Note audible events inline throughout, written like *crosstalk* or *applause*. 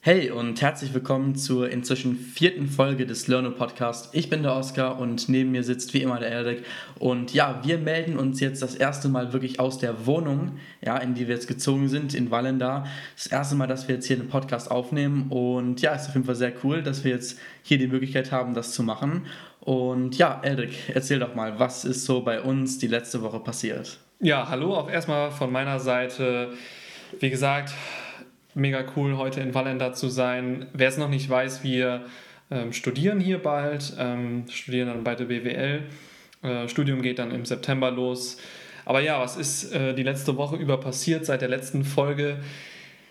Hey und herzlich willkommen zur inzwischen vierten Folge des Learno Podcast. Ich bin der Oskar und neben mir sitzt wie immer der Erik. Und ja, wir melden uns jetzt das erste Mal wirklich aus der Wohnung, ja, in die wir jetzt gezogen sind, in Wallenda. Das erste Mal, dass wir jetzt hier einen Podcast aufnehmen. Und ja, ist auf jeden Fall sehr cool, dass wir jetzt hier die Möglichkeit haben, das zu machen. Und ja, Erik, erzähl doch mal, was ist so bei uns die letzte Woche passiert? Ja, hallo auch erstmal von meiner Seite. Wie gesagt, mega cool heute in Wallenda zu sein. Wer es noch nicht weiß, wir ähm, studieren hier bald, ähm, studieren dann bei der BWL. Äh, Studium geht dann im September los. Aber ja, was ist äh, die letzte Woche über passiert seit der letzten Folge?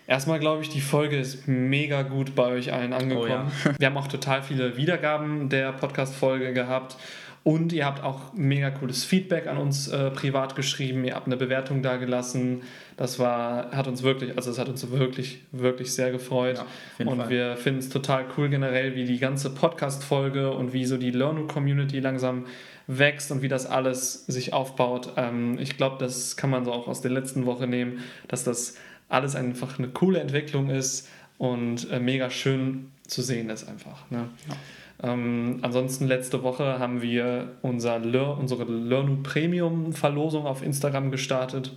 Erstmal glaube ich, die Folge ist mega gut bei euch allen angekommen. Oh ja. Wir haben auch total viele Wiedergaben der Podcast-Folge gehabt. Und ihr habt auch mega cooles Feedback an uns äh, privat geschrieben. Ihr habt eine Bewertung da gelassen. Das war, hat uns wirklich, also es hat uns wirklich, wirklich sehr gefreut. Ja, und Fall. wir finden es total cool generell, wie die ganze Podcast-Folge und wie so die Learnu-Community langsam wächst und wie das alles sich aufbaut. Ähm, ich glaube, das kann man so auch aus der letzten Woche nehmen, dass das alles einfach eine coole Entwicklung ist und äh, mega schön zu sehen ist einfach. Ne? Ähm, ansonsten letzte Woche haben wir unser Lear, unsere Learnu Premium Verlosung auf Instagram gestartet.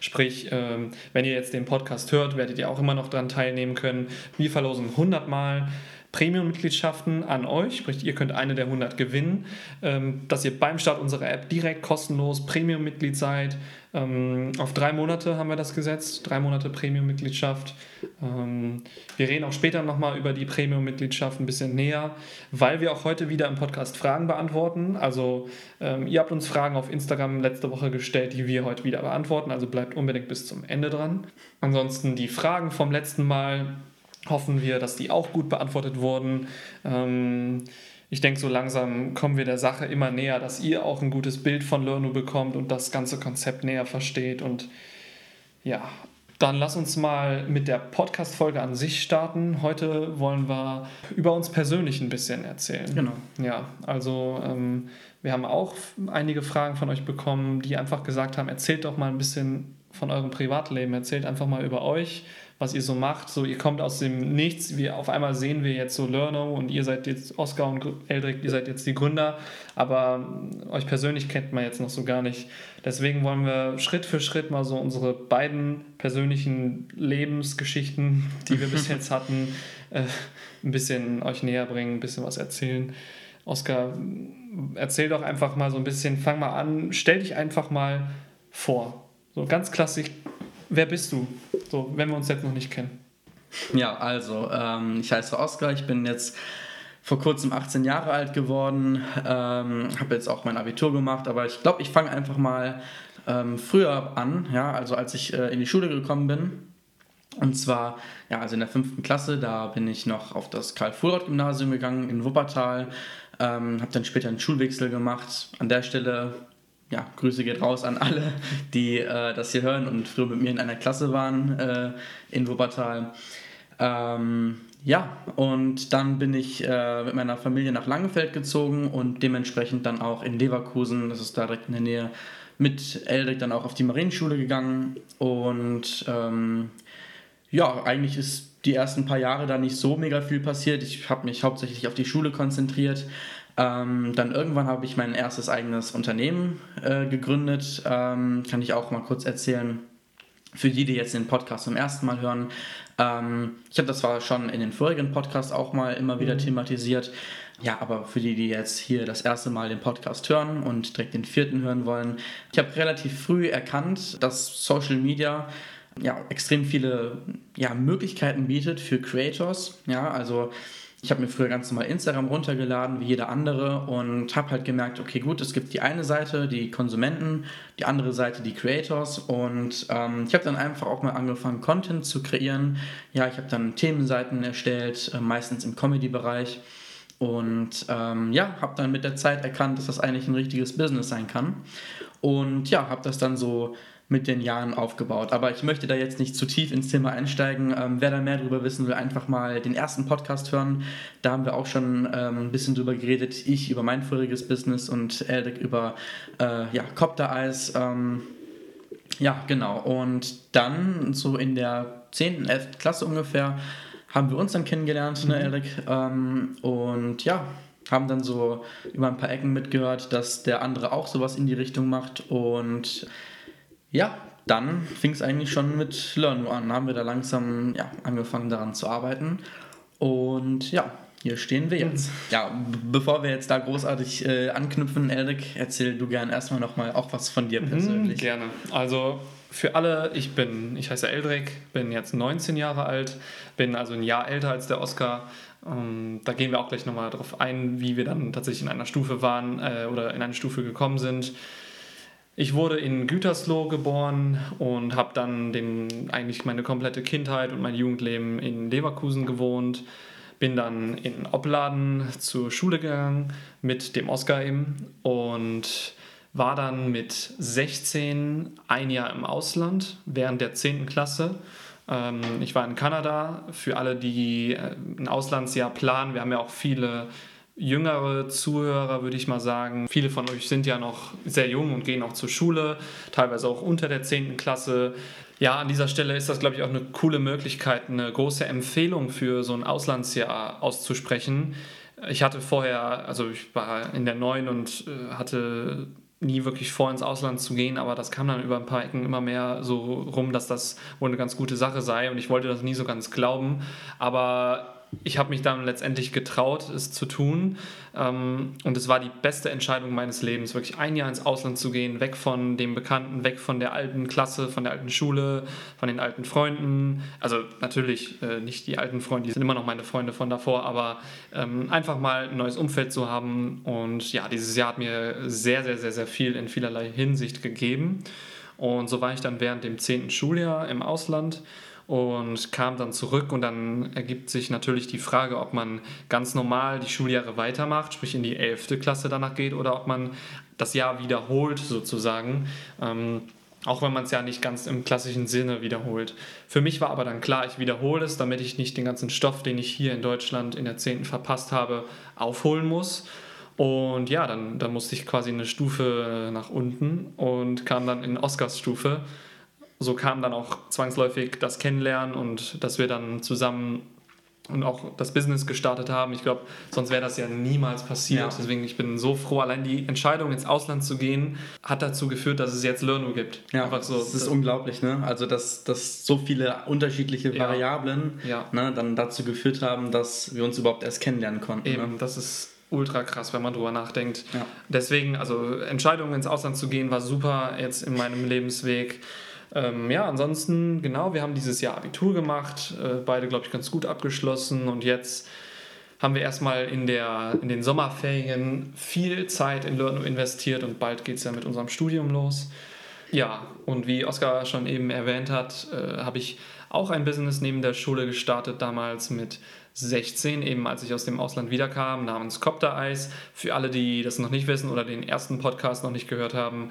Sprich, ähm, wenn ihr jetzt den Podcast hört, werdet ihr auch immer noch daran teilnehmen können. Wir verlosen 100 Mal Premium-Mitgliedschaften an euch, sprich, ihr könnt eine der 100 gewinnen, ähm, dass ihr beim Start unserer App direkt kostenlos Premium-Mitglied seid. Ähm, auf drei Monate haben wir das gesetzt, drei Monate Premium-Mitgliedschaft. Ähm, wir reden auch später nochmal über die Premium-Mitgliedschaft ein bisschen näher, weil wir auch heute wieder im Podcast Fragen beantworten. Also ihr habt uns Fragen auf Instagram letzte Woche gestellt, die wir heute wieder beantworten, also bleibt unbedingt bis zum Ende dran. Ansonsten die Fragen vom letzten Mal hoffen wir, dass die auch gut beantwortet wurden. Ähm, ich denke, so langsam kommen wir der Sache immer näher, dass ihr auch ein gutes Bild von Learnu bekommt und das ganze Konzept näher versteht. Und ja, dann lass uns mal mit der Podcast-Folge an sich starten. Heute wollen wir über uns persönlich ein bisschen erzählen. Genau. Ja, also ähm, wir haben auch einige Fragen von euch bekommen, die einfach gesagt haben, erzählt doch mal ein bisschen von eurem Privatleben, erzählt einfach mal über euch, was ihr so macht. So, ihr kommt aus dem Nichts, wir auf einmal sehen wir jetzt so Learno und ihr seid jetzt Oskar und Eldrik, ihr seid jetzt die Gründer, aber ähm, euch persönlich kennt man jetzt noch so gar nicht. Deswegen wollen wir Schritt für Schritt mal so unsere beiden persönlichen Lebensgeschichten, *laughs* die wir bis jetzt *laughs* hatten, äh, ein bisschen euch näher bringen, ein bisschen was erzählen. Oskar, erzähl doch einfach mal so ein bisschen, fang mal an, stell dich einfach mal vor. So ganz klassisch, wer bist du? So, wenn wir uns jetzt noch nicht kennen. Ja, also, ähm, ich heiße Oskar, ich bin jetzt vor kurzem 18 Jahre alt geworden, ähm, habe jetzt auch mein Abitur gemacht, aber ich glaube, ich fange einfach mal ähm, früher an, ja, also als ich äh, in die Schule gekommen bin. Und zwar, ja, also in der fünften Klasse, da bin ich noch auf das Karl-Fulrott-Gymnasium gegangen in Wuppertal, ähm, habe dann später einen Schulwechsel gemacht. An der Stelle ja, Grüße geht raus an alle, die äh, das hier hören und früher mit mir in einer Klasse waren äh, in Wuppertal. Ähm, ja, und dann bin ich äh, mit meiner Familie nach Langenfeld gezogen und dementsprechend dann auch in Leverkusen, das ist direkt in der Nähe, mit Eldrik dann auch auf die Marienschule gegangen. Und ähm, ja, eigentlich ist die ersten paar Jahre da nicht so mega viel passiert. Ich habe mich hauptsächlich auf die Schule konzentriert. Ähm, dann irgendwann habe ich mein erstes eigenes Unternehmen äh, gegründet. Ähm, kann ich auch mal kurz erzählen. Für die, die jetzt den Podcast zum ersten Mal hören. Ähm, ich habe das zwar schon in den vorigen Podcasts auch mal immer wieder thematisiert. Ja, aber für die, die jetzt hier das erste Mal den Podcast hören und direkt den vierten hören wollen, ich habe relativ früh erkannt, dass Social Media ja, extrem viele ja, Möglichkeiten bietet für Creators. Ja, also ich habe mir früher ganz normal Instagram runtergeladen, wie jeder andere, und habe halt gemerkt, okay, gut, es gibt die eine Seite, die Konsumenten, die andere Seite, die Creators. Und ähm, ich habe dann einfach auch mal angefangen, Content zu kreieren. Ja, ich habe dann Themenseiten erstellt, äh, meistens im Comedy-Bereich. Und ähm, ja, habe dann mit der Zeit erkannt, dass das eigentlich ein richtiges Business sein kann. Und ja, habe das dann so mit den Jahren aufgebaut. Aber ich möchte da jetzt nicht zu tief ins Thema einsteigen. Ähm, wer da mehr darüber wissen will, einfach mal den ersten Podcast hören. Da haben wir auch schon ähm, ein bisschen drüber geredet. Ich über mein voriges Business und Eldrick über äh, ja, Copter Eyes. Ähm, Ja, genau. Und dann so in der 10., 11. Klasse ungefähr haben wir uns dann kennengelernt, ne, Erik? Ähm, und ja, haben dann so über ein paar Ecken mitgehört, dass der andere auch sowas in die Richtung macht. Und ja, dann fing es eigentlich schon mit Learn an. Haben wir da langsam ja, angefangen daran zu arbeiten. Und ja, hier stehen wir jetzt. Ja, b- bevor wir jetzt da großartig äh, anknüpfen, Erik, erzähl du gern erstmal nochmal auch was von dir persönlich. Gerne. Also für alle, ich bin, ich heiße Eldrik, bin jetzt 19 Jahre alt, bin also ein Jahr älter als der Oscar. Ähm, da gehen wir auch gleich nochmal drauf ein, wie wir dann tatsächlich in einer Stufe waren äh, oder in eine Stufe gekommen sind. Ich wurde in Gütersloh geboren und habe dann den, eigentlich meine komplette Kindheit und mein Jugendleben in Leverkusen gewohnt. Bin dann in Opladen zur Schule gegangen mit dem Oscar eben und war dann mit 16 ein Jahr im Ausland während der 10. Klasse. Ähm, ich war in Kanada. Für alle, die äh, ein Auslandsjahr planen, wir haben ja auch viele jüngere Zuhörer, würde ich mal sagen. Viele von euch sind ja noch sehr jung und gehen auch zur Schule, teilweise auch unter der 10. Klasse. Ja, an dieser Stelle ist das, glaube ich, auch eine coole Möglichkeit, eine große Empfehlung für so ein Auslandsjahr auszusprechen. Ich hatte vorher, also ich war in der 9 und äh, hatte nie wirklich vor, ins Ausland zu gehen, aber das kam dann über ein paar Ecken immer mehr so rum, dass das wohl eine ganz gute Sache sei und ich wollte das nie so ganz glauben. Aber ich habe mich dann letztendlich getraut, es zu tun. Ähm, und es war die beste Entscheidung meines Lebens, wirklich ein Jahr ins Ausland zu gehen, weg von dem Bekannten, weg von der alten Klasse, von der alten Schule, von den alten Freunden. Also natürlich äh, nicht die alten Freunde, die sind immer noch meine Freunde von davor, aber ähm, einfach mal ein neues Umfeld zu haben. Und ja, dieses Jahr hat mir sehr, sehr, sehr, sehr viel in vielerlei Hinsicht gegeben. Und so war ich dann während dem 10. Schuljahr im Ausland und kam dann zurück und dann ergibt sich natürlich die Frage, ob man ganz normal die Schuljahre weitermacht, sprich in die 11. Klasse danach geht oder ob man das Jahr wiederholt sozusagen. Ähm, auch wenn man es ja nicht ganz im klassischen Sinne wiederholt. Für mich war aber dann klar, ich wiederhole es, damit ich nicht den ganzen Stoff, den ich hier in Deutschland in der 10. verpasst habe, aufholen muss. Und ja, dann, dann musste ich quasi eine Stufe nach unten und kam dann in Oscars Stufe so kam dann auch zwangsläufig das Kennenlernen und dass wir dann zusammen und auch das Business gestartet haben. Ich glaube, sonst wäre das ja niemals passiert. Ja. Deswegen, ich bin so froh. Allein die Entscheidung, ins Ausland zu gehen, hat dazu geführt, dass es jetzt Learnu gibt. Ja, Einfach so. das ist unglaublich, ne? Also, dass, dass so viele unterschiedliche Ja. Variablen Ja. ne, dann dazu geführt haben, dass wir uns überhaupt erst kennenlernen konnten. Eben, Ne? das ist ultra krass, wenn man drüber nachdenkt. Ja. Deswegen, also Entscheidung ins Ausland zu gehen, war super jetzt in meinem Lebensweg. Ähm, ja, ansonsten, genau, wir haben dieses Jahr Abitur gemacht, äh, beide, glaube ich, ganz gut abgeschlossen und jetzt haben wir erstmal in, der, in den Sommerferien viel Zeit in Learno investiert und bald geht es ja mit unserem Studium los. Ja, und wie Oskar schon eben erwähnt hat, äh, habe ich auch ein Business neben der Schule gestartet, damals mit 16, eben als ich aus dem Ausland wiederkam, namens Copter Eis. Für alle, die das noch nicht wissen oder den ersten Podcast noch nicht gehört haben,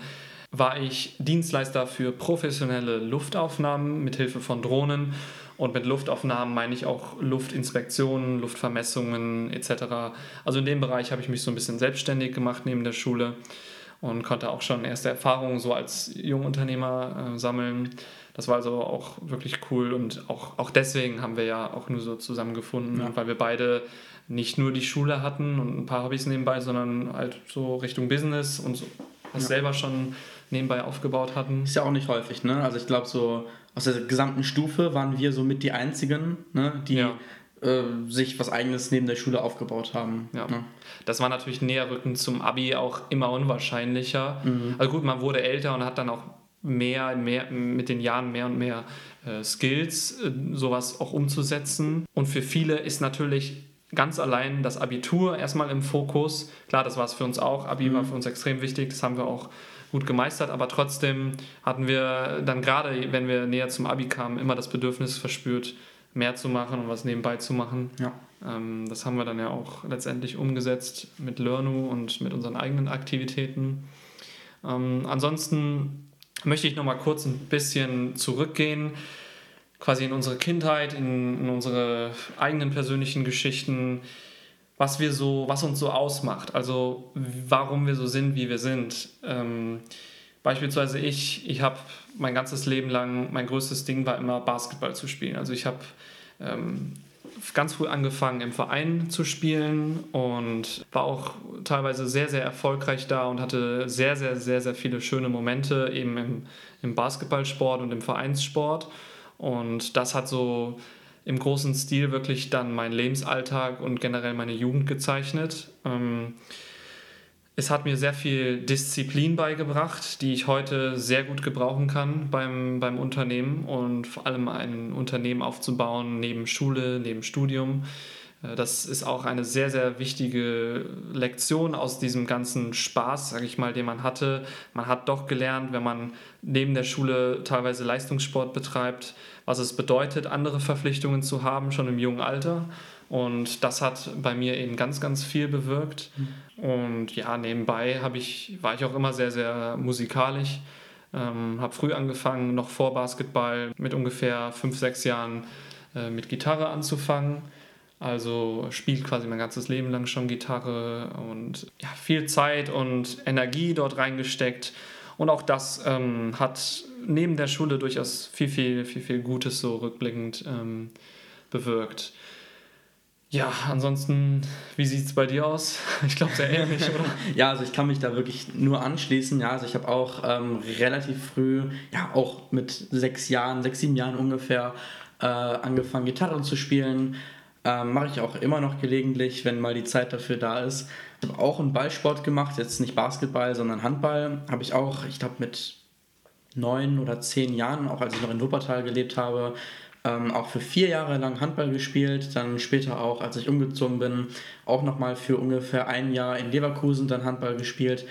war ich Dienstleister für professionelle Luftaufnahmen mit Hilfe von Drohnen. Und mit Luftaufnahmen meine ich auch Luftinspektionen, Luftvermessungen etc. Also in dem Bereich habe ich mich so ein bisschen selbstständig gemacht neben der Schule und konnte auch schon erste Erfahrungen so als Jungunternehmer äh, sammeln. Das war also auch wirklich cool und auch, auch deswegen haben wir ja auch nur so zusammengefunden, Ja. weil wir beide nicht nur die Schule hatten und ein paar Hobbys nebenbei, sondern halt so Richtung Business und so was Ja. selber schon nebenbei aufgebaut hatten. Ist ja auch nicht häufig, ne? Also ich glaube, so aus der gesamten Stufe waren wir somit die einzigen, ne, die Ja. äh, sich was eigenes neben der Schule aufgebaut haben. Ja. Ne? Das war natürlich Näherrücken zum Abi auch immer unwahrscheinlicher. Also gut, man wurde älter und hat dann auch mehr, mehr mit den Jahren mehr und mehr äh, Skills, äh, sowas auch umzusetzen. Und für viele ist natürlich ganz allein das Abitur erstmal im Fokus. Klar, das war es für uns auch. Abi war für uns extrem wichtig, das haben wir auch gut gemeistert, aber trotzdem hatten wir dann gerade, wenn wir näher zum Abi kamen, immer das Bedürfnis verspürt, mehr zu machen und was nebenbei zu machen. Ja. Ähm, das haben wir dann ja auch letztendlich umgesetzt mit Learnu und mit unseren eigenen Aktivitäten. Ähm, ansonsten möchte ich noch mal kurz ein bisschen zurückgehen, quasi in unsere Kindheit, in, in unsere eigenen persönlichen Geschichten, was wir so, was uns so ausmacht, also warum wir so sind, wie wir sind. Ähm, beispielsweise ich, ich habe mein ganzes Leben lang, mein größtes Ding war immer Basketball zu spielen. Also ich habe ähm, ganz früh angefangen im Verein zu spielen und war auch teilweise sehr, sehr erfolgreich da und hatte sehr, sehr, sehr, sehr viele schöne Momente eben im, im Basketballsport und im Vereinssport. Und das hat so im großen Stil wirklich dann meinen Lebensalltag und generell meine Jugend gezeichnet. Ähm, es hat mir sehr viel Disziplin beigebracht, die ich heute sehr gut gebrauchen kann beim, beim Unternehmen und vor allem ein Unternehmen aufzubauen neben Schule, neben Studium. Äh, das ist auch eine sehr, sehr wichtige Lektion aus diesem ganzen Spaß, sage ich mal, den man hatte. Man hat doch gelernt, wenn man neben der Schule teilweise Leistungssport betreibt, was es bedeutet, andere Verpflichtungen zu haben, schon im jungen Alter. Und das hat bei mir eben ganz, ganz viel bewirkt. Mhm. Und ja, nebenbei ich, war ich auch immer sehr, sehr musikalisch. Ähm, habe früh angefangen, noch vor Basketball, mit ungefähr fünf, sechs Jahren äh, mit Gitarre anzufangen. Also spielt quasi mein ganzes Leben lang schon Gitarre und ja, viel Zeit und Energie dort reingesteckt. Und auch das ähm, hat neben der Schule durchaus viel, viel, viel, viel Gutes so rückblickend ähm, bewirkt. Ja, ansonsten, wie sieht es bei dir aus? *laughs* Ich glaube, sehr ähnlich, oder? *laughs* ja, also ich kann mich da wirklich nur anschließen. Ja, also ich habe auch ähm, relativ früh, ja, auch mit sechs Jahren, sechs, sieben Jahren ungefähr, äh, angefangen, Gitarre zu spielen. Ähm, Mache ich auch immer noch gelegentlich, wenn mal die Zeit dafür da ist. Ich habe auch einen Ballsport gemacht, jetzt nicht Basketball, sondern Handball. Habe ich auch, ich glaube, mit neun oder zehn Jahren, auch als ich noch in Wuppertal gelebt habe, ähm, auch für vier Jahre lang Handball gespielt, dann später auch, als ich umgezogen bin, auch nochmal für ungefähr ein Jahr in Leverkusen dann Handball gespielt.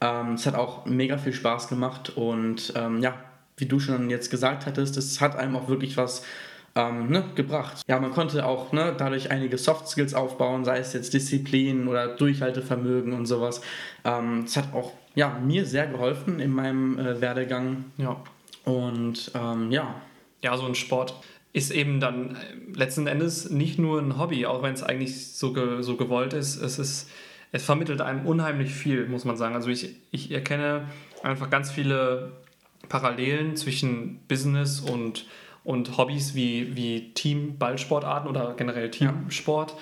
Ähm, es hat auch mega viel Spaß gemacht und ähm, ja, wie du schon jetzt gesagt hattest, es hat einem auch wirklich was ähm, ne, gebracht. Ja, man konnte auch ne, dadurch einige Soft Skills aufbauen, sei es jetzt Disziplin oder Durchhaltevermögen und sowas. Ähm, es hat auch ja, mir sehr geholfen in meinem äh, Werdegang. Ja. Und ähm, ja. Ja, so ein Sport ist eben dann äh, letzten Endes nicht nur ein Hobby, auch wenn es eigentlich so, ge, so gewollt ist. Es ist, es vermittelt einem unheimlich viel, muss man sagen. Also ich, ich erkenne einfach ganz viele Parallelen zwischen Business und, und Hobbys wie, wie Team-Ballsportarten oder generell Teamsport.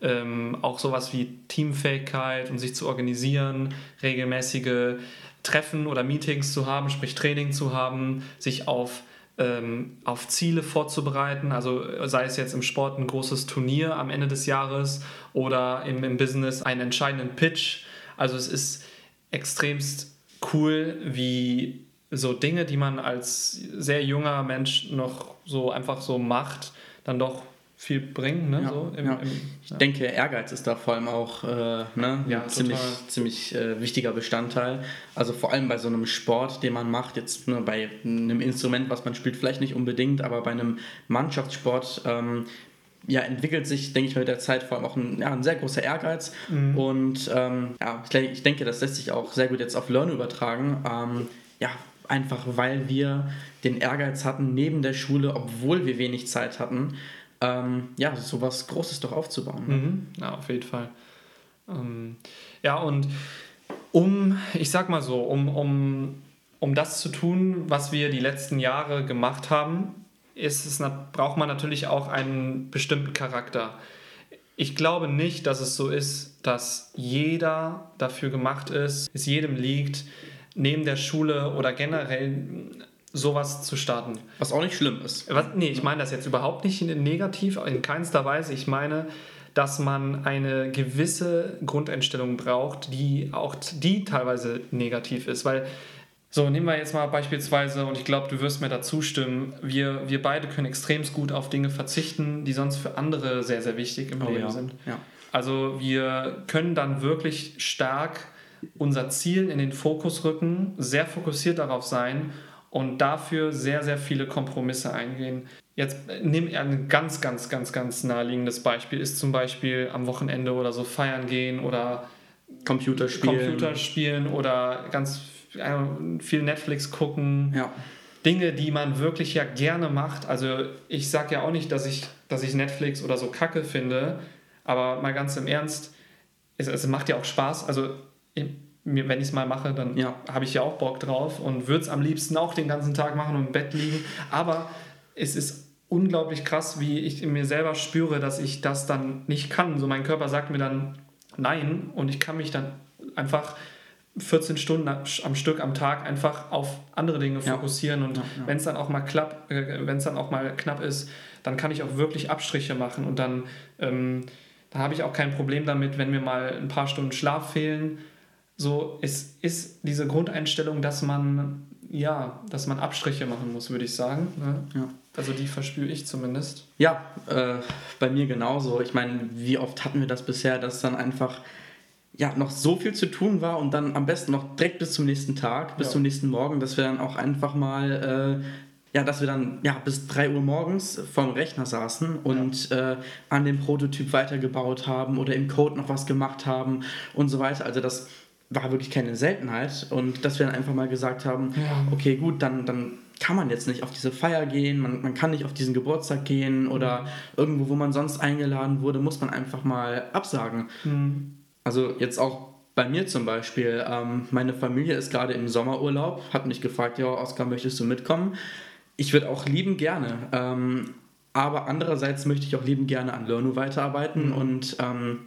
Ja. Ähm, auch sowas wie Teamfähigkeit und sich zu organisieren, regelmäßige Treffen oder Meetings zu haben, sprich Training zu haben, sich auf ähm, auf Ziele vorzubereiten. Also sei es jetzt im Sport ein großes Turnier am Ende des Jahres oder im, im Business einen entscheidenden Pitch. Also es ist extremst cool, wie so Dinge, die man als sehr junger Mensch noch so einfach so macht, dann doch viel bringen. Ne? Ja, so im, ja. Im, ich ja. denke, Ehrgeiz ist da vor allem auch äh, ne, ein ziemlich, ziemlich äh, wichtiger Bestandteil. Also vor allem bei so einem Sport, den man macht, jetzt nur bei einem Instrument, was man spielt, vielleicht nicht unbedingt, aber bei einem Mannschaftssport ähm, ja, entwickelt sich, denke ich, mit der Zeit vor allem auch ein, ja, ein sehr großer Ehrgeiz. Mhm. Und ähm, ja, ich denke, das lässt sich auch sehr gut jetzt auf Learn übertragen. Ähm, ja, einfach weil wir den Ehrgeiz hatten neben der Schule, obwohl wir wenig Zeit hatten ähm, ja, sowas Großes doch aufzubauen. Ne? Mhm. Ja, auf jeden Fall. Ähm, ja, und um, ich sag mal so, um, um, um das zu tun, was wir die letzten Jahre gemacht haben, ist es, braucht man natürlich auch einen bestimmten Charakter. Ich glaube nicht, dass es so ist, dass jeder dafür gemacht ist, es jedem liegt, neben der Schule oder generell sowas zu starten. Was auch nicht schlimm ist. Was, nee, ich meine das jetzt überhaupt nicht negativ, in keinster Weise. Ich meine, dass man eine gewisse Grundeinstellung braucht, die auch die teilweise negativ ist. Weil, so, nehmen wir jetzt mal beispielsweise, und ich glaube, du wirst mir da zustimmen, wir, wir beide können extrem gut auf Dinge verzichten, die sonst für andere sehr, sehr wichtig im oh, Leben ja. sind. Ja. Also wir können dann wirklich stark unser Ziel in den Fokus rücken, sehr fokussiert darauf sein und dafür sehr, sehr viele Kompromisse eingehen. Jetzt nimm ein ganz, ganz, ganz, ganz naheliegendes Beispiel, ist zum Beispiel am Wochenende oder so feiern gehen oder Computerspielen, Computerspielen oder ganz äh, viel Netflix gucken. Ja. Dinge, die man wirklich ja gerne macht. Also ich sage ja auch nicht, dass ich, dass ich Netflix oder so kacke finde, aber mal ganz im Ernst, es, es macht ja auch Spaß. Also mir, wenn ich es mal mache, dann Ja. habe ich ja auch Bock drauf und würde es am liebsten auch den ganzen Tag machen und im Bett liegen. Aber es ist unglaublich krass, wie ich in mir selber spüre, dass ich das dann nicht kann. So mein Körper sagt mir dann nein und ich kann mich dann einfach 14 Stunden am Stück am Tag einfach auf andere Dinge Ja. fokussieren und Ja, wenn es dann auch mal klapp, äh, wenn es dann auch mal knapp ist, dann kann ich auch wirklich Abstriche machen und dann, ähm, dann habe ich auch kein Problem damit, wenn mir mal ein paar Stunden Schlaf fehlen. So, es ist diese Grundeinstellung, dass man ja, dass man Abstriche machen muss, würde ich sagen. Ne? Ja. Also die verspüre ich zumindest. Ja, äh, bei mir genauso. Ich meine, wie oft hatten wir das bisher, dass dann einfach ja, noch so viel zu tun war und dann am besten noch direkt bis zum nächsten Tag, bis Ja. zum nächsten Morgen, dass wir dann auch einfach mal, äh, ja, dass wir dann ja, bis 3 Uhr morgens vorm Rechner saßen und äh, an dem Prototyp weitergebaut haben oder im Code noch was gemacht haben und so weiter. Also das war wirklich keine Seltenheit und dass wir dann einfach mal gesagt haben, Ja. okay, gut, dann, dann kann man jetzt nicht auf diese Feier gehen, man, man kann nicht auf diesen Geburtstag gehen oder irgendwo, wo man sonst eingeladen wurde, muss man einfach mal absagen. Hm. Also jetzt auch bei mir zum Beispiel, ähm, meine Familie ist gerade im Sommerurlaub, hat mich gefragt, ja, Oskar, möchtest du mitkommen? Ich würde auch lieben gerne, ähm, aber andererseits möchte ich auch lieben gerne an Learnu weiterarbeiten Mhm. und ähm,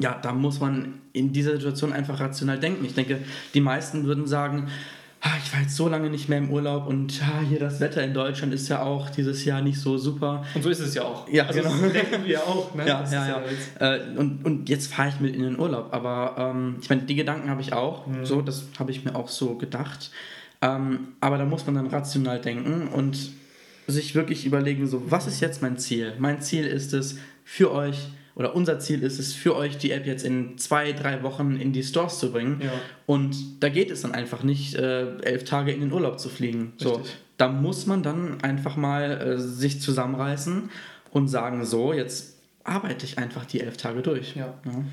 ja, da muss man in dieser Situation einfach rational denken. Ich denke, die meisten würden sagen, "Ah, ich war jetzt so lange nicht mehr im Urlaub und ah, hier das Wetter in Deutschland ist ja auch dieses Jahr nicht so super. Und so ist es ja auch. Ja, also genau. das denken wir auch. Ne? Ja, ja, ja. jetzt- Äh, und, und jetzt fahre ich mit in den Urlaub. Aber ähm, ich meine, die Gedanken habe ich auch. Mhm. So, das habe ich mir auch so gedacht. Ähm, aber da muss man dann rational denken und sich wirklich überlegen, so, was ist jetzt mein Ziel? Mein Ziel ist es für euch, oder unser Ziel ist es, für euch die App jetzt in zwei, drei Wochen in die Stores zu bringen. Ja. Und da geht es dann einfach nicht, äh, elf Tage in den Urlaub zu fliegen. So, da muss man dann einfach mal äh, sich zusammenreißen und sagen, so, jetzt arbeite ich einfach die elf Tage durch. Ja. Ja.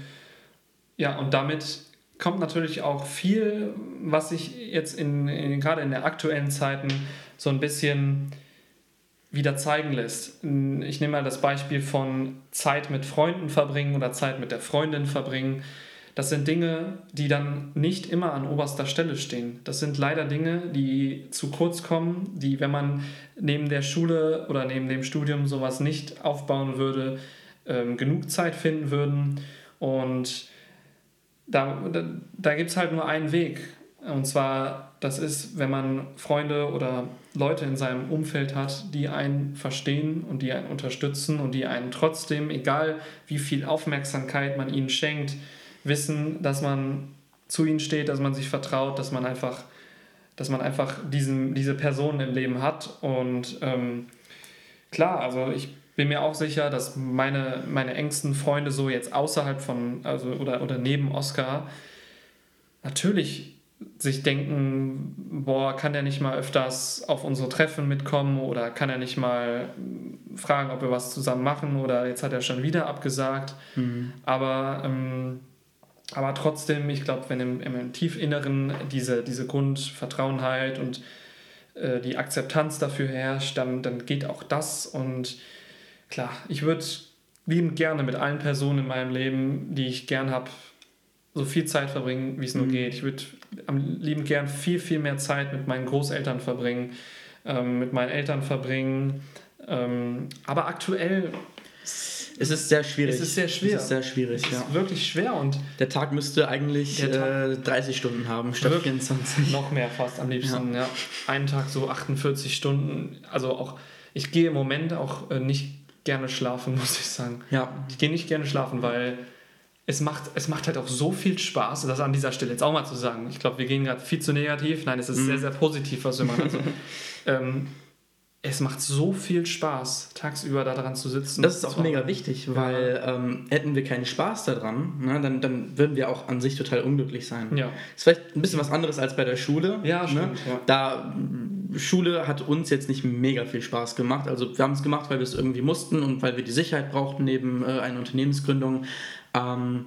Ja, und damit kommt natürlich auch viel, was sich jetzt in, in, gerade in den aktuellen Zeiten so ein bisschen wieder zeigen lässt. Ich nehme mal das Beispiel von Zeit mit Freunden verbringen oder Zeit mit der Freundin verbringen. Das sind Dinge, die dann nicht immer an oberster Stelle stehen. Das sind leider Dinge, die zu kurz kommen, die, wenn man neben der Schule oder neben dem Studium sowas nicht aufbauen würde, ähm, genug Zeit finden würden. Und da, da, da gibt es halt nur einen Weg. Und zwar, das ist, wenn man Freunde oder Leute in seinem Umfeld hat, die einen verstehen und die einen unterstützen und die einen trotzdem, egal wie viel Aufmerksamkeit man ihnen schenkt, wissen, dass man zu ihnen steht, dass man sich vertraut, dass man einfach, dass man einfach diesen, diese Personen im Leben hat. Und ähm, klar, also ich bin mir auch sicher, dass meine, meine engsten Freunde so jetzt außerhalb von, also oder, oder neben Oscar natürlich sich denken, boah, kann der nicht mal öfters auf unsere Treffen mitkommen oder kann er nicht mal fragen, ob wir was zusammen machen oder jetzt hat er schon wieder abgesagt. Mhm. Aber, ähm, aber trotzdem, ich glaube, wenn im, im Tiefinneren diese, diese Grundvertrauenheit und äh, die Akzeptanz dafür herrscht, dann, dann geht auch das. Und klar, ich würde liebend gerne mit allen Personen in meinem Leben, die ich gern habe, so viel Zeit verbringen, wie es nur Mhm. geht. Ich würde am liebend gern viel, viel mehr Zeit mit meinen Großeltern verbringen, ähm, mit meinen Eltern verbringen. Ähm, aber aktuell Es ist sehr schwierig. Es ist sehr schwer. Es ist sehr schwierig, ist ja. es wirklich schwer und Der Tag müsste eigentlich Tag- äh, 30 Stunden haben, statt Wirklich? 24. noch mehr fast am liebsten. Ja. Einen Tag so 48 Stunden. Also auch, ich gehe im Moment auch äh, nicht gerne schlafen, *laughs* muss ich sagen. Ja, Ich gehe nicht gerne schlafen, weil es macht, es macht halt auch so viel Spaß, das an dieser Stelle jetzt auch mal zu sagen. Ich glaube, wir gehen gerade viel zu negativ. Nein, es ist Mhm. sehr, sehr positiv, was wir machen. Also, *laughs* ähm, es macht so viel Spaß, tagsüber da dran zu sitzen. das ist auch mega wichtig, weil ähm, hätten wir keinen Spaß daran, ne, dann, dann würden wir auch an sich total unglücklich sein. Ja, Ist vielleicht ein bisschen was anderes als bei der Schule. ja ne? stimmt. Ja. Da Schule hat uns jetzt nicht mega viel Spaß gemacht. Also wir haben es gemacht, weil wir es irgendwie mussten und weil wir die Sicherheit brauchten neben äh, einer Unternehmensgründung. Ähm,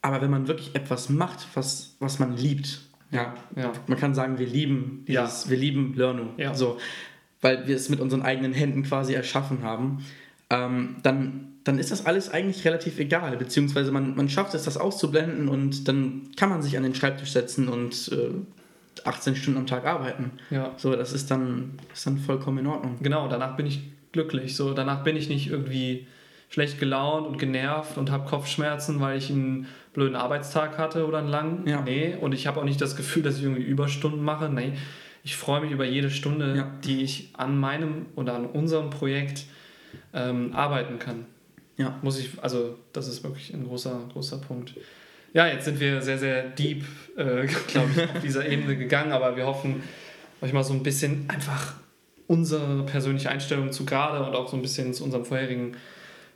aber wenn man wirklich etwas macht, was, was man liebt, ja, Ja. man kann sagen, wir lieben dieses, wir lieben Learnu. Ja. So, weil wir es mit unseren eigenen Händen quasi erschaffen haben. ähm, dann, dann ist das alles eigentlich relativ egal. Beziehungsweise man, man schafft es, das auszublenden und dann kann man sich an den Schreibtisch setzen und äh, 18 Stunden am Tag arbeiten. Ja. So, das ist dann, ist dann vollkommen in Ordnung. Genau, danach bin ich glücklich. So, danach bin ich nicht irgendwie schlecht gelaunt und genervt und habe Kopfschmerzen, weil ich einen blöden Arbeitstag hatte oder einen langen. Ja. Nee, und ich habe auch nicht das Gefühl, dass ich irgendwie Überstunden mache. Nee, ich freue mich über jede Stunde, Ja. die ich an meinem oder an unserem Projekt ähm, arbeiten kann. Ja. Muss ich, also das ist wirklich ein großer, großer Punkt. Ja, jetzt sind wir sehr, sehr deep, äh, *laughs* glaube ich, auf dieser Ebene gegangen, aber wir hoffen, euch mal so ein bisschen einfach unsere persönliche Einstellung zu gerade und auch so ein bisschen zu unserem vorherigen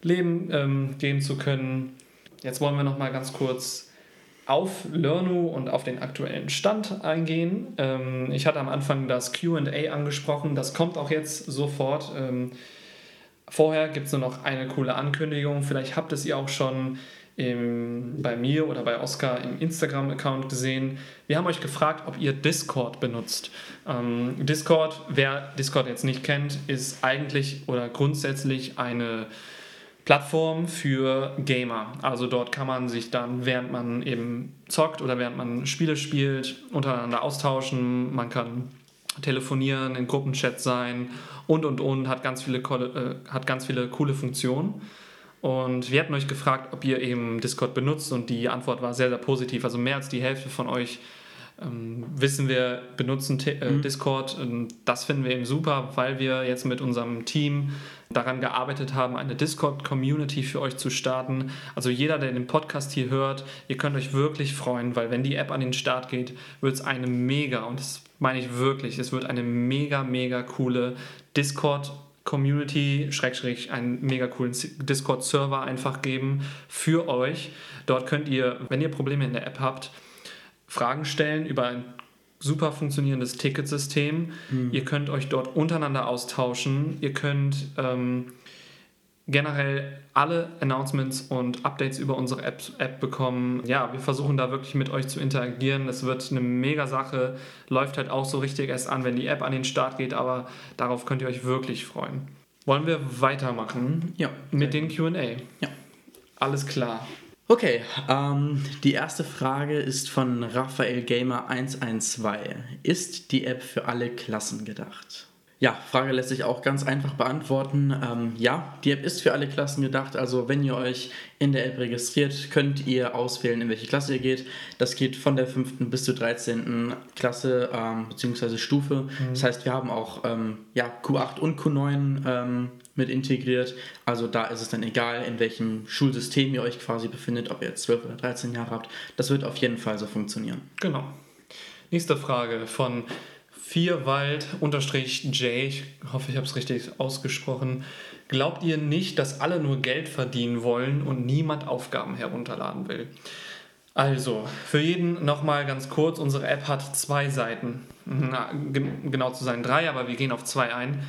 Leben ähm, geben zu können. Jetzt wollen wir noch mal ganz kurz auf Learnu und auf den aktuellen Stand eingehen. Ähm, ich hatte am Anfang das QA angesprochen, das kommt auch jetzt sofort. Ähm, vorher gibt es nur noch eine coole Ankündigung. Vielleicht habt es ihr auch schon im, bei mir oder bei Oscar im Instagram-Account gesehen. Wir haben euch gefragt, ob ihr Discord benutzt. Ähm, Discord, wer Discord jetzt nicht kennt, ist eigentlich oder grundsätzlich eine Plattform für Gamer. Also dort kann man sich dann, während man eben zockt oder während man Spiele spielt, untereinander austauschen. Man kann telefonieren, in Gruppenchat sein und und und, hat ganz viele, äh, hat ganz viele coole Funktionen. Und wir hatten euch gefragt, ob ihr eben Discord benutzt und die Antwort war sehr, sehr positiv. Also mehr als die Hälfte von euch ähm, wissen wir, benutzen T äh, Discord. Und das finden wir eben super, weil wir jetzt mit unserem Team daran gearbeitet haben, eine Discord-Community für euch zu starten. Also jeder, der den Podcast hier hört, ihr könnt euch wirklich freuen, weil wenn die App an den Start geht, wird es eine mega, und das meine ich wirklich, es wird eine mega, mega coole Discord Community, Schrägstrich, einen mega coolen Discord-Server einfach geben für euch. Dort könnt ihr, wenn ihr Probleme in der App habt, Fragen stellen über ein super funktionierendes Ticketsystem. Ihr könnt euch dort untereinander austauschen. Ihr könnt ähm, generell alle Announcements und Updates über unsere App, App bekommen. Ja, wir versuchen da wirklich mit euch zu interagieren. Es wird eine mega Sache. Läuft halt auch so richtig erst an, wenn die App an den Start geht, aber darauf könnt ihr euch wirklich freuen. Wollen wir weitermachen Ja. mit den QA? Ja. Alles klar. Okay, ähm, die erste Frage ist von Raphael Gamer 112. Ist die App für alle Klassen gedacht? Ja, Frage lässt sich auch ganz einfach beantworten. Ähm, ja, die App ist für alle Klassen gedacht. Also wenn ihr euch in der App registriert, könnt ihr auswählen, in welche Klasse ihr geht. Das geht von der 5. bis zur 13. Klasse ähm, bzw. Stufe. Das heißt, wir haben auch ähm, ja, Q8 und Q9 ähm, mit integriert. Also da ist es dann egal, in welchem Schulsystem ihr euch quasi befindet, ob ihr jetzt 12 oder 13 Jahre habt. Das wird auf jeden Fall so funktionieren. Genau. Nächste Frage von Vierwald-J. Ich hoffe, ich habe es richtig ausgesprochen. Glaubt ihr nicht, dass alle nur Geld verdienen wollen und niemand Aufgaben herunterladen will? Also, für jeden nochmal ganz kurz: Unsere App hat zwei Seiten. Na, gen- genau zu sein drei, aber wir gehen auf zwei ein.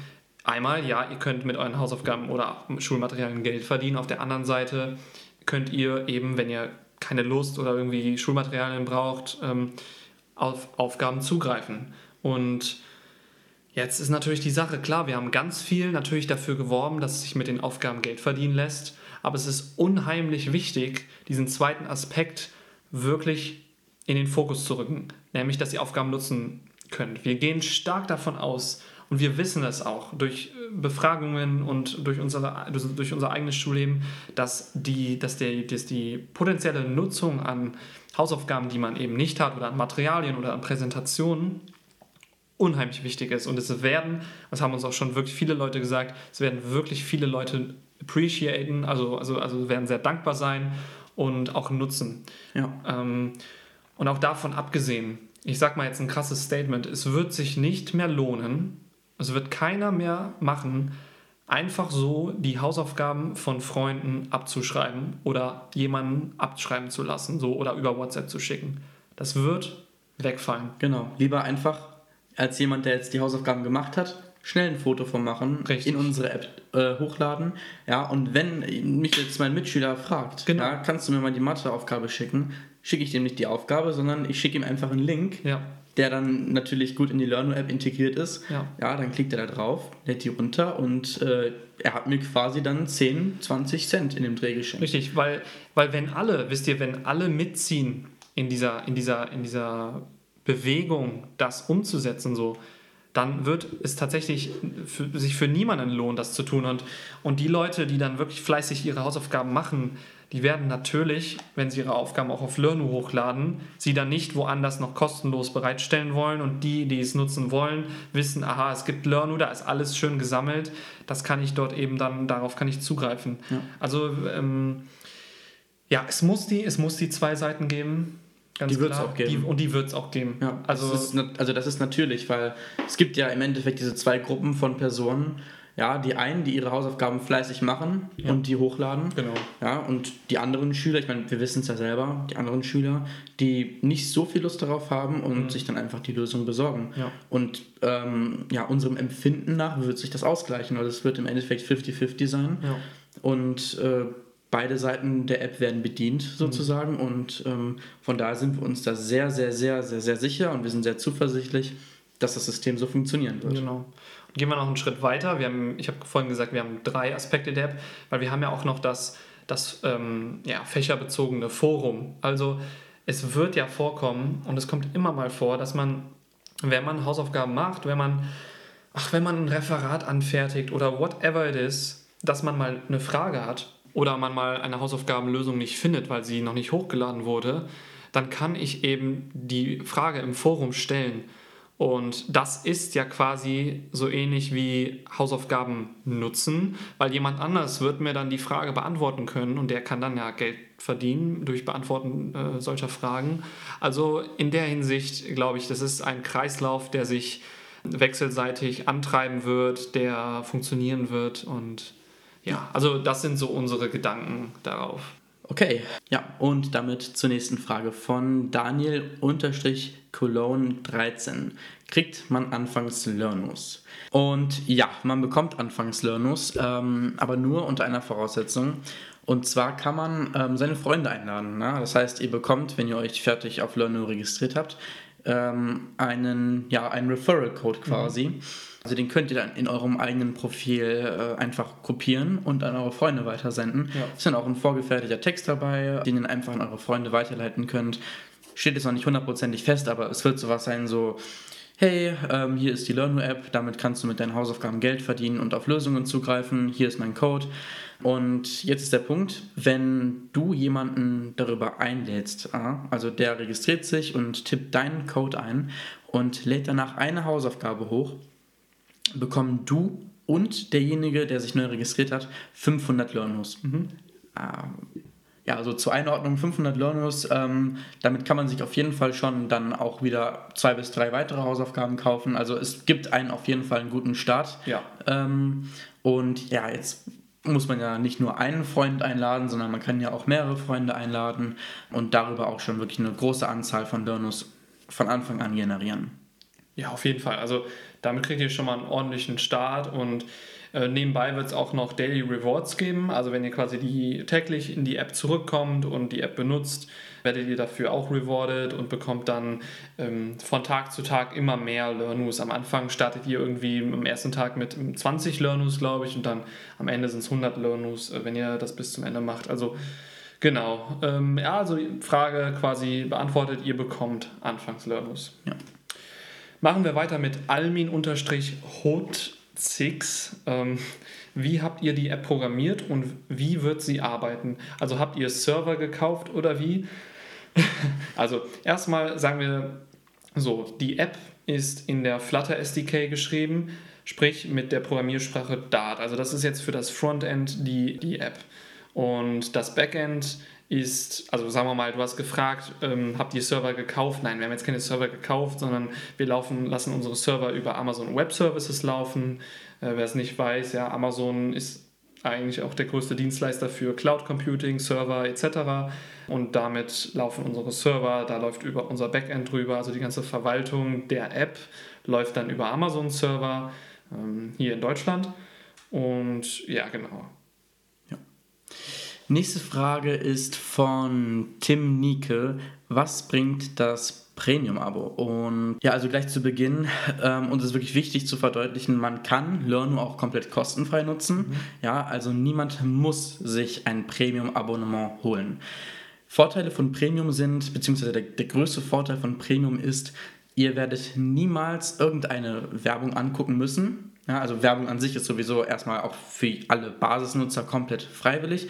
Einmal, ja, ihr könnt mit euren Hausaufgaben oder Schulmaterialien Geld verdienen. Auf der anderen Seite könnt ihr eben, wenn ihr keine Lust oder irgendwie Schulmaterialien braucht, ähm, auf Aufgaben zugreifen. Und jetzt ist natürlich die Sache klar, wir haben ganz viel natürlich dafür geworben, dass sich mit den Aufgaben Geld verdienen lässt. Aber es ist unheimlich wichtig, diesen zweiten Aspekt wirklich in den Fokus zu rücken, nämlich dass ihr Aufgaben nutzen könnt. Wir gehen stark davon aus und wir wissen es auch durch äh, Befragungen und durch, unsere, durch unser eigenes Schulleben, dass die, dass, der, dass die potenzielle Nutzung an Hausaufgaben, die man eben nicht hat, oder an Materialien oder an Präsentationen, unheimlich wichtig ist. Und es werden, das haben uns auch schon wirklich viele Leute gesagt, es werden wirklich viele Leute appreciaten, also, also, also werden sehr dankbar sein und auch nutzen. Ja. Ähm, und auch davon abgesehen, ich sag mal jetzt ein krasses Statement, es wird sich nicht mehr lohnen, es wird keiner mehr machen, einfach so die Hausaufgaben von Freunden abzuschreiben oder jemanden abschreiben zu lassen, so oder über WhatsApp zu schicken. Das wird wegfallen. Genau. Lieber einfach als jemand, der jetzt die Hausaufgaben gemacht hat, schnell ein Foto von machen, Richtig. in unsere App äh, hochladen. Ja, und wenn mich jetzt mein Mitschüler fragt, Genau. ja, kannst du mir mal die Matheaufgabe schicken, schicke ich dem nicht die Aufgabe, sondern ich schicke ihm einfach einen Link Ja, der dann natürlich gut in die Learno-App integriert ist. Ja. ja, dann klickt er da drauf, lädt die runter und äh, er hat mir quasi dann 10, 20 Cent in dem Dreh geschenkt. Richtig, weil, weil wenn alle, wisst ihr, wenn alle mitziehen in dieser, in dieser, in dieser Bewegung, das umzusetzen, so, dann wird es tatsächlich für, sich für niemanden lohnen, das zu tun. Und, und die Leute, die dann wirklich fleißig ihre Hausaufgaben machen, die werden natürlich, wenn sie ihre Aufgaben auch auf Learnu hochladen, sie dann nicht woanders noch kostenlos bereitstellen wollen. Und die, die es nutzen wollen, wissen, aha, es gibt Learnu, da ist alles schön gesammelt. Das kann ich dort eben dann, darauf kann ich zugreifen. Ja. Also, ähm, ja, es muss, die, es muss die zwei Seiten geben. Ganz Die wird's klar. auch geben. Die, und die wird es auch geben. Ja, also, das ist, also das ist natürlich, weil es gibt ja im Endeffekt diese zwei Gruppen von Personen. Ja, die einen, die ihre Hausaufgaben fleißig machen Ja. und die hochladen. genau. Ja, und die anderen Schüler, ich meine, wir wissen es ja selber, die anderen Schüler, die nicht so viel Lust darauf haben und sich dann einfach die Lösung besorgen. Ja. Und ähm, ja, unserem Empfinden nach wird sich das ausgleichen, weil es wird im Endeffekt 50-50 sein. Ja. Und äh, beide Seiten der App werden bedient sozusagen. Und ähm, von daher sind wir uns da sehr, sehr, sehr, sehr, sehr sicher und wir sind sehr zuversichtlich, dass das System so funktionieren wird. Genau. Gehen wir noch einen Schritt weiter. Wir haben, ich habe vorhin gesagt, wir haben drei Aspekte der App, weil wir haben ja auch noch das, das ähm, ja, fächerbezogene Forum. Also es wird ja vorkommen und es kommt immer mal vor, dass man, wenn man Hausaufgaben macht, wenn man, ach, wenn man ein Referat anfertigt oder whatever it is, dass man mal eine Frage hat oder man mal eine Hausaufgabenlösung nicht findet, weil sie noch nicht hochgeladen wurde, dann kann ich eben die Frage im Forum stellen. Und das ist ja quasi so ähnlich wie Hausaufgaben nutzen, weil jemand anders wird mir dann die Frage beantworten können und der kann dann ja Geld verdienen durch Beantworten äh, solcher Fragen. Also in der Hinsicht glaube ich, das ist ein Kreislauf, der sich wechselseitig antreiben wird, der funktionieren wird und ja, also das sind so unsere Gedanken darauf. Okay, ja, und damit zur nächsten Frage von Daniel-Cologne13. Kriegt man anfangs Learnus? Und ja, man bekommt anfangs Learnus, ähm, aber nur unter einer Voraussetzung. Und zwar kann man ähm, seine Freunde einladen. Ne? Das heißt, ihr bekommt, wenn ihr euch fertig auf Learnu registriert habt, ähm, einen, ja, einen Referral-Code quasi. Also den könnt ihr dann in eurem eigenen Profil äh, einfach kopieren und an eure Freunde weitersenden. Ja. Ist dann auch ein vorgefertigter Text dabei, den ihr einfach an eure Freunde weiterleiten könnt. Steht jetzt noch nicht hundertprozentig fest, aber es wird sowas sein, so, hey, ähm, hier ist die Learnu-App, damit kannst du mit deinen Hausaufgaben Geld verdienen und auf Lösungen zugreifen, hier ist mein Code. Und jetzt ist der Punkt, wenn du jemanden darüber einlädst, ah, also der registriert sich und tippt deinen Code ein und lädt danach eine Hausaufgabe hoch, bekommen du und derjenige, der sich neu registriert hat, 500 Learnus. Ähm, ja, also zur Einordnung 500 Learnus, ähm, damit kann man sich auf jeden Fall schon dann auch wieder zwei bis drei weitere Hausaufgaben kaufen. Also es gibt einen auf jeden Fall einen guten Start. Ja. Ähm, und ja, jetzt muss man ja nicht nur einen Freund einladen, sondern man kann ja auch mehrere Freunde einladen und darüber auch schon wirklich eine große Anzahl von Learnus von Anfang an generieren. Ja, auf jeden Fall. Also damit kriegt ihr schon mal einen ordentlichen Start und äh, nebenbei wird es auch noch Daily Rewards geben. Also wenn ihr quasi die täglich in die App zurückkommt und die App benutzt, werdet ihr dafür auch rewarded und bekommt dann ähm, von Tag zu Tag immer mehr Learnus. Am Anfang startet ihr irgendwie am ersten Tag mit 20 Learnus, glaube ich, und dann am Ende sind es 100 Learnus, äh, wenn ihr das bis zum Ende macht. Also genau. Ähm, ja, also Frage quasi beantwortet, ihr bekommt anfangs Learnus. Ja. Machen wir weiter mit Almin-Hot6. Ähm, wie habt ihr die App programmiert und wie wird sie arbeiten? Also habt ihr Server gekauft oder wie? *laughs* also erstmal sagen wir so, die App ist in der Flutter SDK geschrieben, sprich mit der Programmiersprache Dart. Also das ist jetzt für das Frontend die, die App. Und das Backend ist, also sagen wir mal, du hast gefragt, ähm, habt ihr Server gekauft? Nein, wir haben jetzt keine Server gekauft, sondern wir laufen, lassen unsere Server über Amazon Web Services laufen. Äh, wer es nicht weiß, ja, Amazon ist eigentlich auch der größte Dienstleister für Cloud Computing, Server etc. Und damit laufen unsere Server, da läuft über unser Backend drüber, also die ganze Verwaltung der App läuft dann über Amazon Server ähm, hier in Deutschland. Und ja, genau. Nächste Frage ist von Tim Nieke. Was bringt das Premium-Abo. Und ja, also gleich zu Beginn, ähm, uns ist wirklich wichtig zu verdeutlichen, man kann Learnu auch komplett kostenfrei nutzen. Mhm. Ja, also niemand muss sich ein Premium-Abonnement holen. Vorteile von Premium sind, beziehungsweise der, der größte Vorteil von Premium ist, ihr werdet niemals irgendeine Werbung angucken müssen. Ja, also Werbung an sich ist sowieso erstmal auch für alle Basisnutzer komplett freiwillig.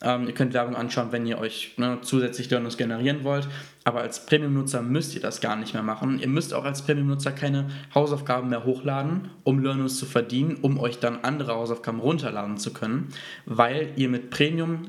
Ähm, ihr könnt Werbung anschauen, wenn ihr euch ne, zusätzlich Learnings generieren wollt. Aber als Premium-Nutzer müsst ihr das gar nicht mehr machen. Ihr müsst auch als Premium-Nutzer keine Hausaufgaben mehr hochladen, um Learnings zu verdienen, um euch dann andere Hausaufgaben runterladen zu können, weil ihr mit Premium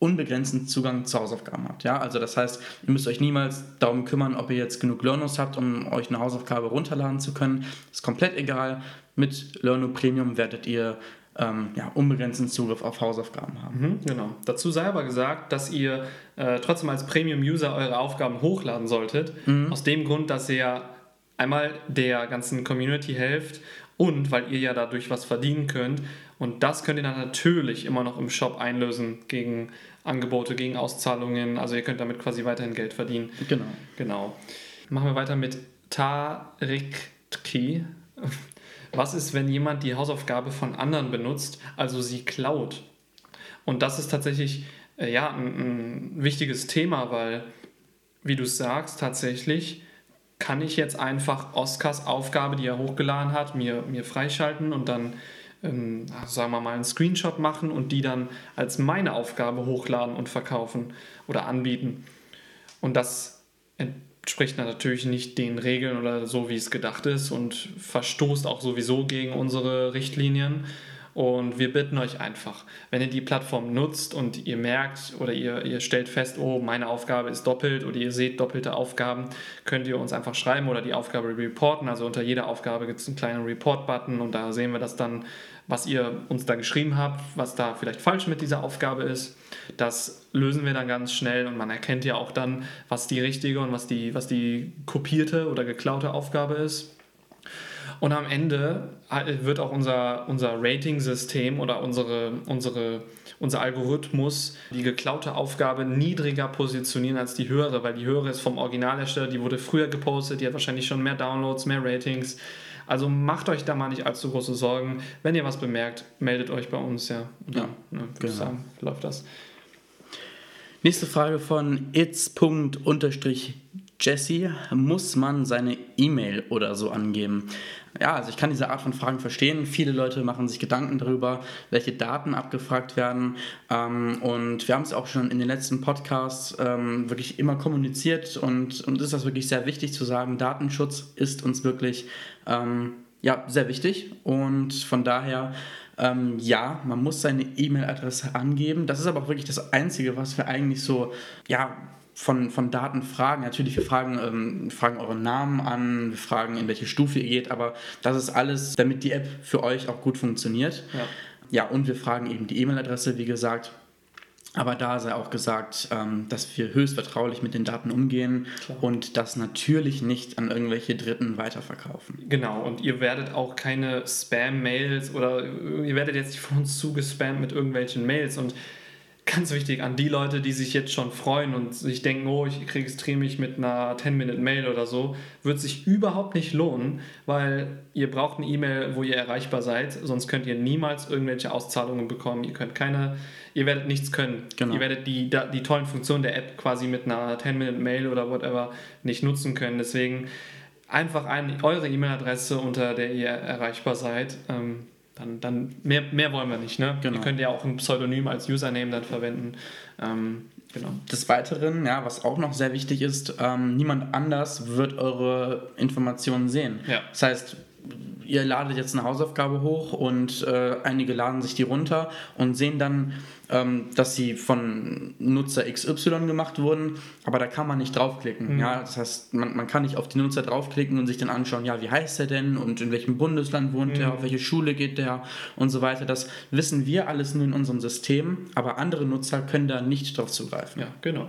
unbegrenzten Zugang zu Hausaufgaben habt. Ja? Also das heißt, ihr müsst euch niemals darum kümmern, ob ihr jetzt genug Learnos habt, um euch eine Hausaufgabe runterladen zu können. Ist komplett egal. Mit Learno Premium werdet ihr ähm, ja, unbegrenzten Zugriff auf Hausaufgaben haben. Mhm, genau. Dazu sei aber gesagt, dass ihr äh, trotzdem als Premium-User eure Aufgaben hochladen solltet. Mhm. Aus dem Grund, dass ihr einmal der ganzen Community helft und weil ihr ja dadurch was verdienen könnt. Und das könnt ihr dann natürlich immer noch im Shop einlösen gegen Angebote, gegen Auszahlungen. Also ihr könnt damit quasi weiterhin Geld verdienen. Genau. Genau. Machen wir weiter mit Tarikki. Was ist, wenn jemand die Hausaufgabe von anderen benutzt, also sie klaut? Und das ist tatsächlich äh, ja, ein, ein wichtiges Thema, weil, wie du sagst, tatsächlich kann ich jetzt einfach Oscars Aufgabe, die er hochgeladen hat, mir, mir freischalten und dann, ähm, sagen wir mal, einen Screenshot machen und die dann als meine Aufgabe hochladen und verkaufen oder anbieten. Und das entspricht natürlich nicht den Regeln oder so, wie es gedacht ist und verstoßt auch sowieso gegen unsere Richtlinien. Und wir bitten euch einfach, wenn ihr die Plattform nutzt und ihr merkt oder ihr, ihr stellt fest, oh, meine Aufgabe ist doppelt oder ihr seht doppelte Aufgaben, könnt ihr uns einfach schreiben oder die Aufgabe reporten. Also unter jeder Aufgabe gibt es einen kleinen Report-Button und da sehen wir das dann, was ihr uns da geschrieben habt, was da vielleicht falsch mit dieser Aufgabe ist. Das lösen wir dann ganz schnell und man erkennt ja auch dann, was die richtige und was die, was die kopierte oder geklaute Aufgabe ist. Und am Ende wird auch unser, unser Rating-System oder unsere, unsere, unser Algorithmus die geklaute Aufgabe niedriger positionieren als die höhere, weil die höhere ist vom Originalhersteller, die wurde früher gepostet, die hat wahrscheinlich schon mehr Downloads, mehr Ratings. Also macht euch da mal nicht allzu große Sorgen. Wenn ihr was bemerkt, meldet euch bei uns, ja. Und ja, ne, würde genau. sagen, läuft das. Nächste Frage von its.jesse. Muss man seine E-Mail oder so angeben? Ja, also ich kann diese Art von Fragen verstehen. Viele Leute machen sich Gedanken darüber, welche Daten abgefragt werden. Ähm, und wir haben es auch schon in den letzten Podcasts ähm, wirklich immer kommuniziert und, und ist das wirklich sehr wichtig zu sagen, Datenschutz ist uns wirklich ähm, ja, sehr wichtig. Und von daher ähm, ja, man muss seine E-Mail-Adresse angeben. Das ist aber auch wirklich das Einzige, was wir eigentlich so, ja, von, von Daten fragen. Natürlich, wir fragen, ähm, fragen euren Namen an, wir fragen, in welche Stufe ihr geht, aber das ist alles, damit die App für euch auch gut funktioniert. Ja, ja und wir fragen eben die E-Mail-Adresse, wie gesagt. Aber da sei auch gesagt, ähm, dass wir höchst vertraulich mit den Daten umgehen Klar. und das natürlich nicht an irgendwelche Dritten weiterverkaufen. Genau, und ihr werdet auch keine Spam-Mails oder ihr werdet jetzt nicht von uns zugespammt mit irgendwelchen Mails und ganz wichtig an die Leute, die sich jetzt schon freuen und sich denken, oh, ich registriere mich mit einer 10-Minute-Mail oder so, wird sich überhaupt nicht lohnen, weil ihr braucht eine E-Mail, wo ihr erreichbar seid, sonst könnt ihr niemals irgendwelche Auszahlungen bekommen. Ihr könnt keine, ihr werdet nichts können. Genau. Ihr werdet die, die tollen Funktionen der App quasi mit einer 10-Minute-Mail oder whatever nicht nutzen können. Deswegen einfach ein, eure E-Mail-Adresse, unter der ihr erreichbar seid. Ähm, dann, dann mehr, mehr wollen wir nicht. Ne? Genau. Ihr könnt ja auch ein Pseudonym als Username dann verwenden. Ähm, genau. Des Weiteren, ja, was auch noch sehr wichtig ist, ähm, niemand anders wird eure Informationen sehen. Ja. Das heißt, ihr ladet jetzt eine Hausaufgabe hoch und äh, einige laden sich die runter und sehen dann, ähm, dass sie von Nutzer XY gemacht wurden, aber da kann man nicht draufklicken. Mhm. Ja? Das heißt, man, man kann nicht auf die Nutzer draufklicken und sich dann anschauen, ja, wie heißt er denn und in welchem Bundesland wohnt mhm. er, auf welche Schule geht der und so weiter. Das wissen wir alles nur in unserem System, aber andere Nutzer können da nicht drauf zugreifen. Ja, genau.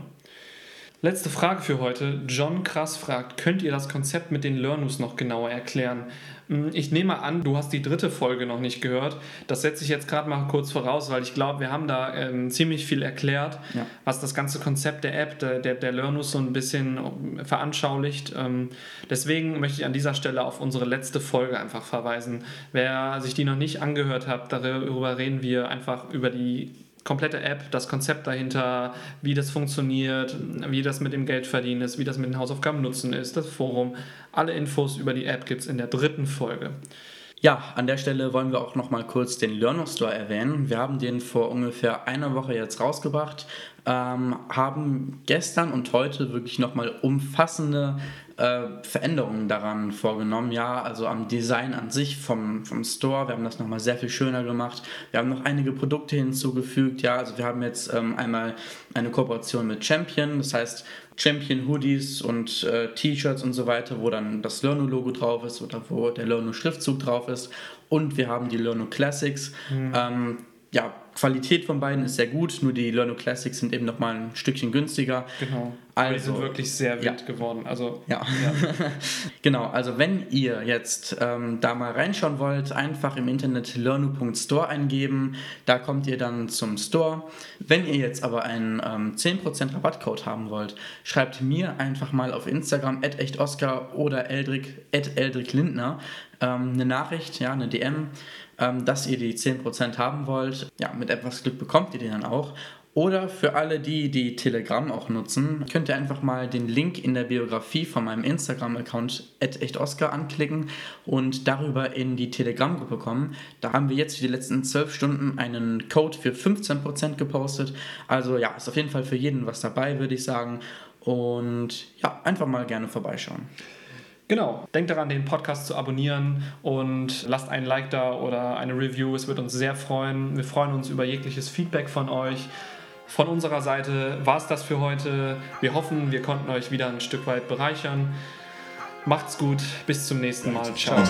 Letzte Frage für heute. John Krass fragt, könnt ihr das Konzept mit den Learnus noch genauer erklären? Hm, ich nehme an, du hast die dritte Folge noch nicht gehört. Das setze ich jetzt gerade mal kurz voraus, weil ich glaube, wir haben da ähm, ziemlich viel erklärt, ja. was das ganze Konzept der App, der, der, der Learnus so ein bisschen veranschaulicht. Ähm, deswegen möchte ich an dieser Stelle auf unsere letzte Folge einfach verweisen. Wer sich die noch nicht angehört hat, darüber reden wir einfach über die komplette App, das Konzept dahinter, wie das funktioniert, wie das mit dem Geldverdienen ist, wie das mit den Hausaufgaben nutzen ist, das Forum. Alle Infos über die App gibt es in der dritten Folge. Ja, an der Stelle wollen wir auch noch mal kurz den Learner Store erwähnen. Wir haben den vor ungefähr einer Woche jetzt rausgebracht, ähm, haben gestern und heute wirklich noch mal umfassende äh, Veränderungen daran vorgenommen. Ja, also am Design an sich vom, vom Store. Wir haben das nochmal sehr viel schöner gemacht. Wir haben noch einige Produkte hinzugefügt. Ja, also wir haben jetzt ähm, einmal eine Kooperation mit Champion. Das heißt, Champion Hoodies und äh, T-Shirts und so weiter, wo dann das Lerno-Logo drauf ist oder wo der Lerno-Schriftzug drauf ist. Und wir haben die Lerno Classics. Mhm. Ähm, ja, Qualität von beiden ist sehr gut, nur die Lerno Classics sind eben nochmal ein Stückchen günstiger. Genau. Also, die sind wirklich sehr wild ja. geworden. Also, ja. ja. *laughs* genau, also wenn ihr jetzt ähm, da mal reinschauen wollt, einfach im Internet lernu.store eingeben. Da kommt ihr dann zum Store. Wenn ihr jetzt aber einen ähm, 10% Rabattcode haben wollt, schreibt mir einfach mal auf Instagram @echtoscar oder Eldrick, Eldrick Lindner ähm, eine Nachricht, ja, eine DM ähm, dass ihr die 10% haben wollt. Ja, mit etwas Glück bekommt ihr die dann auch. Oder für alle, die die Telegram auch nutzen, könnt ihr einfach mal den Link in der Biografie von meinem Instagram-Account echtoscar anklicken und darüber in die Telegram-Gruppe kommen. Da haben wir jetzt für die letzten 12 Stunden einen Code für 15% gepostet. Also ja, ist auf jeden Fall für jeden was dabei, würde ich sagen. Und ja, einfach mal gerne vorbeischauen. Genau. Denkt daran, den Podcast zu abonnieren und lasst einen Like da oder eine Review. Es wird uns sehr freuen. Wir freuen uns über jegliches Feedback von euch. Von unserer Seite war es das für heute. Wir hoffen, wir konnten euch wieder ein Stück weit bereichern. Macht's gut. Bis zum nächsten Mal. Ciao.